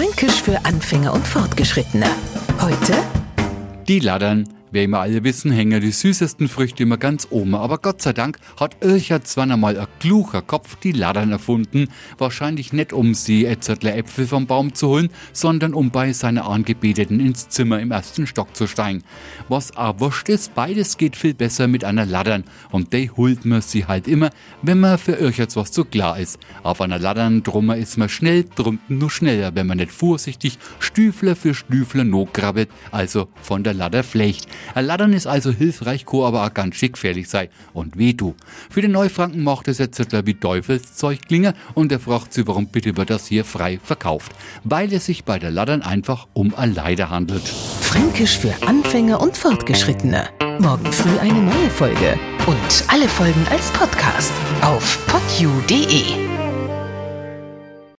Fränkisch für Anfänger und Fortgeschrittene. Heute Die Laddern. Wie wir alle wissen, hängen die süßesten Früchte immer ganz oben. Aber Gott sei Dank hat Ircher zwar einmal ein kluger Kopf die Laddern erfunden. Wahrscheinlich nicht um sie Etzertler Äpfel vom Baum zu holen, sondern um bei seiner Angebeteten ins Zimmer im ersten Stock zu steigen. Was auch wurscht ist, beides geht viel besser mit einer Laddern. Und die holt man sie halt immer, wenn man für Ircherts was zu klar ist. Auf einer Laddern drummer ist man schnell, drunten nur schneller, wenn man nicht vorsichtig Stüfler für Stüfler no krabbelt, also von der Ladder flecht. Ein Laddern ist also hilfreich, ko aber auch ganz schick gefährlich sei. Und weh du. Für den Neufranken macht es jetzt wie Teufelszeug klingen und er fragt sie, warum bitte wird das hier frei verkauft. Weil es sich bei der Laddern einfach um ein Leider handelt. Fränkisch für Anfänger und Fortgeschrittene. Morgen früh eine neue Folge. Und alle Folgen als Podcast auf podu.de.